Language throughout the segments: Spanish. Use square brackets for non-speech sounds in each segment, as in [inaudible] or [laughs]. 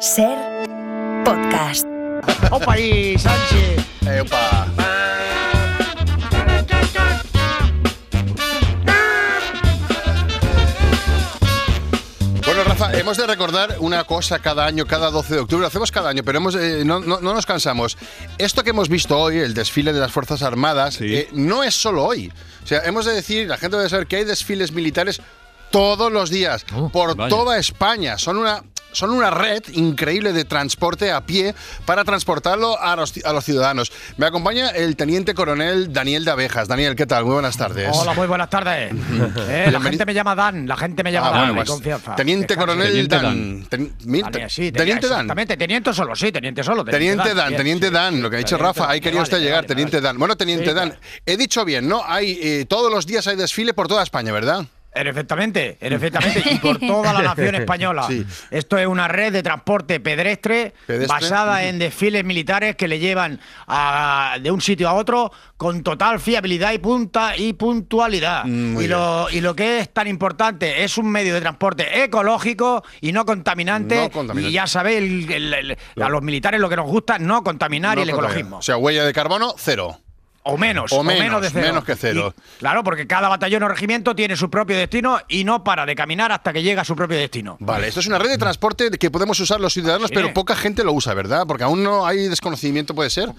Ser podcast. ¡Opa ahí, Sánchez! Epa. Bueno, Rafa, hemos de recordar una cosa cada año, cada 12 de octubre. Lo hacemos cada año, pero hemos, eh, no, no- no nos cansamos. Esto que hemos visto hoy, el desfile de las Fuerzas Armadas, eh, no es solo hoy. O sea, hemos de decir, la gente debe saber que hay desfiles militares todos los días, Oh, por vaya. toda España. Son una. Son una red increíble de transporte a pie para transportarlo a los, a los ciudadanos. Me acompaña el teniente coronel Daniel de Abejas. Daniel, ¿qué tal? Muy buenas tardes. Hola, muy buenas tardes. [laughs] Eh, la gente me llama Dan, la gente me llama Ah, Dan, bueno, pues, confianza. Teniente. Coronel Teniente Dan. Ten- mi- Vale, sí, tenía- teniente Dan. Exactamente, teniente solo, sí, teniente solo. Teniente Dan, Teniente sí. Dan, lo que ha dicho Teniente Rafa, ahí quería vale, usted llegar, vale, Teniente vale. Dan. Bueno, Teniente Sí, Dan, he dicho bien, ¿no? Hay eh, todos los días hay desfile por toda España, ¿verdad? Perfectamente, perfectamente. Y por [laughs] toda la nación española. Sí. Esto es una red de transporte pedestre, Pedestre. basada en desfiles militares que le llevan a- de un sitio a otro con total fiabilidad y punta y puntualidad. Mm, y, lo, y lo que es tan importante es un medio de transporte ecológico y no contaminante. No contaminante. Y ya sabéis, el- el- el- a los militares lo que nos gusta no contaminar y el No contamina. ecologismo. O sea, huella de carbono, cero. O menos, O o menos, menos, de cero. menos que cero. Y, claro, porque cada batallón o regimiento tiene su propio destino y no para de caminar hasta que llega a su propio destino. Vale, esto es una red de transporte que podemos usar los ciudadanos, Sí. pero poca gente lo usa, ¿verdad? Porque aún no hay desconocimiento, ¿puede ser?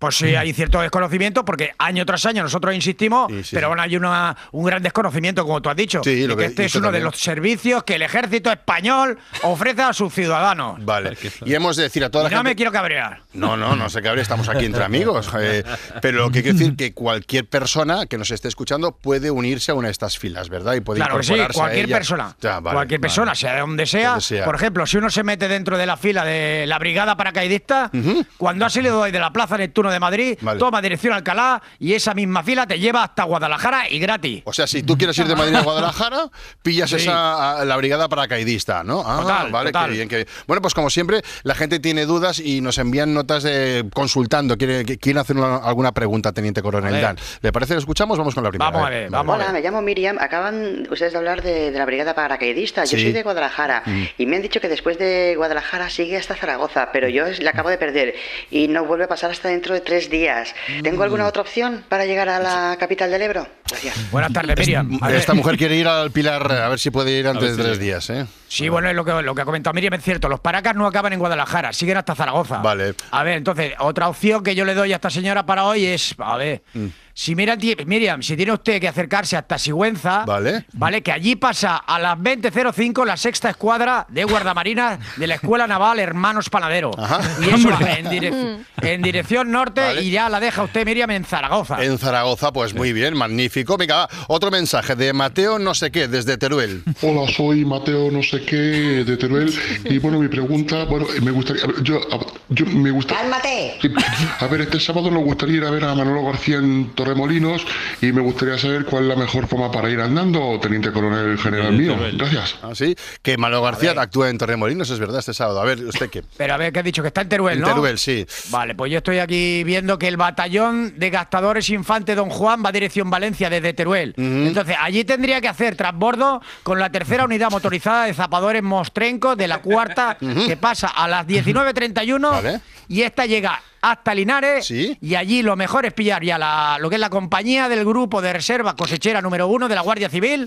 Pues sí, hay cierto desconocimiento porque año tras año nosotros insistimos, Sí, sí, pero sí. bueno, hay una, un gran desconocimiento, como tú has dicho. Sí, de lo que que este es uno también. de los servicios que el ejército español ofrece a sus ciudadanos. Vale. Y hemos de decir a toda Y la no gente... me quiero cabrear. No, no, no sé qué habría, estamos aquí entre amigos. [laughs] eh, pero lo que quiero decir que cualquier persona que nos esté escuchando puede unirse a una de estas filas, ¿verdad? Y puede Claro que sí, incorporarse a cualquier ella. persona. Ya, vale, cualquier vale. persona, sea de donde sea. Donde sea. Por ejemplo, si uno se mete dentro de la fila de la brigada paracaidista, cuando ha salido hoy de la Plaza Neptuno de Madrid, Vale. toma dirección a Alcalá y esa misma fila te lleva hasta Guadalajara y gratis. O sea, si tú quieres ir de Madrid a Guadalajara, [laughs] pillas Sí. esa a la brigada paracaidista, ¿no? Ah, Total, vale, total. qué bien, qué bien. Bueno, pues como siempre, la gente tiene dudas y nos envían notas de consultando. Quiere, que- quieren hacer una- alguna pregunta, Teniente A Coronel. Dan. ¿Le parece? ¿Lo escuchamos? Vamos con la primera. Vamos a ver, vamos a Hola, ver. me llamo Miriam. Acaban ustedes de hablar de, de la brigada paracaidista. Yo Sí. soy de Guadalajara y me han dicho que después de Guadalajara sigue hasta Zaragoza, pero yo la acabo de perder y no vuelve a pasar hasta dentro de tres días. ¿Tengo alguna otra opción para llegar a la capital del Ebro? Gracias. Buenas tardes, Miriam. Esta mujer quiere ir al Pilar, a ver si puede ir antes de tres días, ¿eh? Sí, bueno, es lo que, lo que ha comentado Miriam, es cierto. Los paracas no acaban en Guadalajara, siguen hasta Zaragoza. Vale. A ver, entonces, otra opción que yo le doy a esta señora para hoy es, a ver, Mm. si Miriam, ti- Miriam, si tiene usted que acercarse hasta Sigüenza, Vale. vale, que allí pasa a las 20.05 la sexta escuadra de guardamarinas de la Escuela Naval Hermanos Panadero. Ajá. Y eso en, direc- en dirección norte Vale. y ya la deja usted, Miriam, en Zaragoza. En Zaragoza, pues muy bien, magnífico. Venga, va, otro mensaje de Mateo no sé qué, desde Teruel. Hola, soy Mateo no sé qué de Teruel y bueno, mi pregunta, bueno, me gustaría, a yo, a- yo me gusta... ¡Cálmate! A ver, este sábado nos gustaría ir a ver a Manolo García en Torremolinos y me gustaría saber cuál es la mejor forma para ir andando, teniente coronel general mío. Gracias. Ah, sí, que Malo García actúa en Torremolinos, es verdad, este sábado. A ver, ¿usted qué? Pero a ver, ¿qué ha dicho? Que está en Teruel, En ¿no? Teruel, sí. Vale, pues yo estoy aquí viendo que el batallón de gastadores Infante Don Juan va dirección Valencia desde Teruel. Entonces, allí tendría que hacer transbordo con la tercera unidad motorizada de zapadores Mostrenco de la cuarta, [laughs] que pasa a las 19.31 Vale. y esta llega hasta Linares Sí. y allí lo mejor es pillar ya la, lo que es la compañía del grupo de reserva cosechera número uno de la Guardia Civil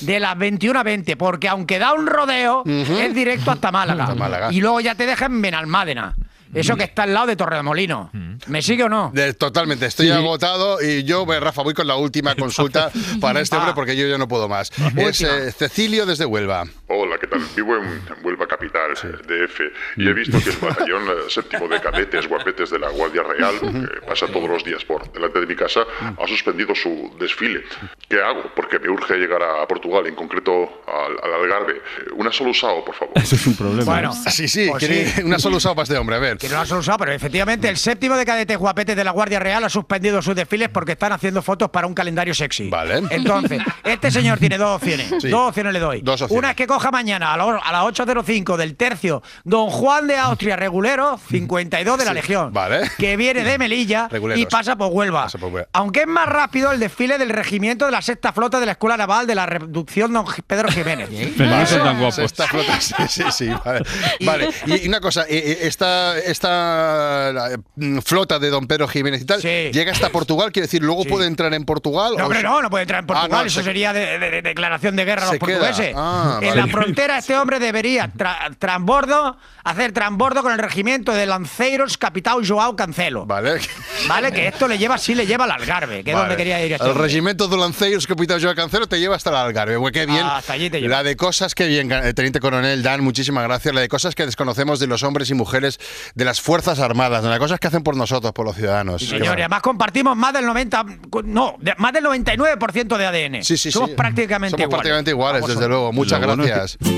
de las 21 a 20, porque aunque da un rodeo, es directo hasta Málaga. Hasta Málaga. Y luego ya te dejan en Benalmádena. Eso que está al lado de Torremolino. ¿Me sigue o no? De- totalmente, estoy agotado y yo, pues, Rafa, voy con la última [laughs] consulta para este hombre porque yo ya no puedo más. Es eh, Cecilio desde Huelva. Hola, Vivo en, Huelva Capital, DF, y he visto que el [laughs] batallón eh, séptimo de cadetes guapetes de la Guardia Real, que pasa todos los días por delante de mi casa, ha suspendido su desfile. ¿Qué hago? Porque me urge llegar a Portugal, en concreto al, al Algarve. Eh, Una solo usado, por favor. Eso es un problema. Bueno, ¿eh? Sí, sí, pues sí. una solo usado para este hombre, a ver. Que no lo has usado, pero efectivamente el séptimo de cadetes guapetes de la Guardia Real ha suspendido sus desfiles porque están haciendo fotos para un calendario sexy. Vale. Entonces, este señor tiene dos opciones. Sí. Dos opciones le doy. Dos opciones. Una es que coja coja mañana a, lo- a las 8.05 del tercio Don Juan de Austria Regulero, 52 de la Legión, vale. que viene de Melilla Reguleros. y pasa por Huelva. Pasa por Huelva. Aunque es más rápido el desfile del regimiento de la sexta flota de la Escuela Naval de la Reducción Don Pedro Jiménez. Pero no son tan guapos. Esta flota, sí, sí, sí, vale. Vale, y y una cosa, eh, eh, esta, esta la, mm, flota de Don Pedro Jiménez y tal, Sí. llega hasta Portugal, quiere decir, luego puede entrar en Portugal. No, o hombre, se- no, no puede entrar en Portugal. Ah, no, Eso se- sería de, de- de declaración de guerra a los queda. portugueses. Ah, en vale. la frontera, este hombre debería tra- transbordo, hacer transbordo con el regimiento de Lanceiros Capitão Joao Cancelo. Vale. Vale, que esto le lleva, sí le lleva al Algarve, que es Vale. donde quería ir este El hombre. regimiento de Lanceiros Capitán Joao Cancelo te lleva hasta el Algarve. Güey, qué bien. Ah, hasta allí te lleva. La de cosas que bien, eh, Teniente Coronel Dan, muchísimas gracias. La de cosas que desconocemos de los hombres y mujeres de las Fuerzas Armadas, de las cosas que hacen por nosotros, por los ciudadanos. Sí, señor, y además compartimos más del 90, no, de- más del 99% de ADN. Sí, sí, Somos sí. prácticamente Somos iguales. prácticamente iguales, Vamos, desde luego. Muchas Lo bueno es que- gracias.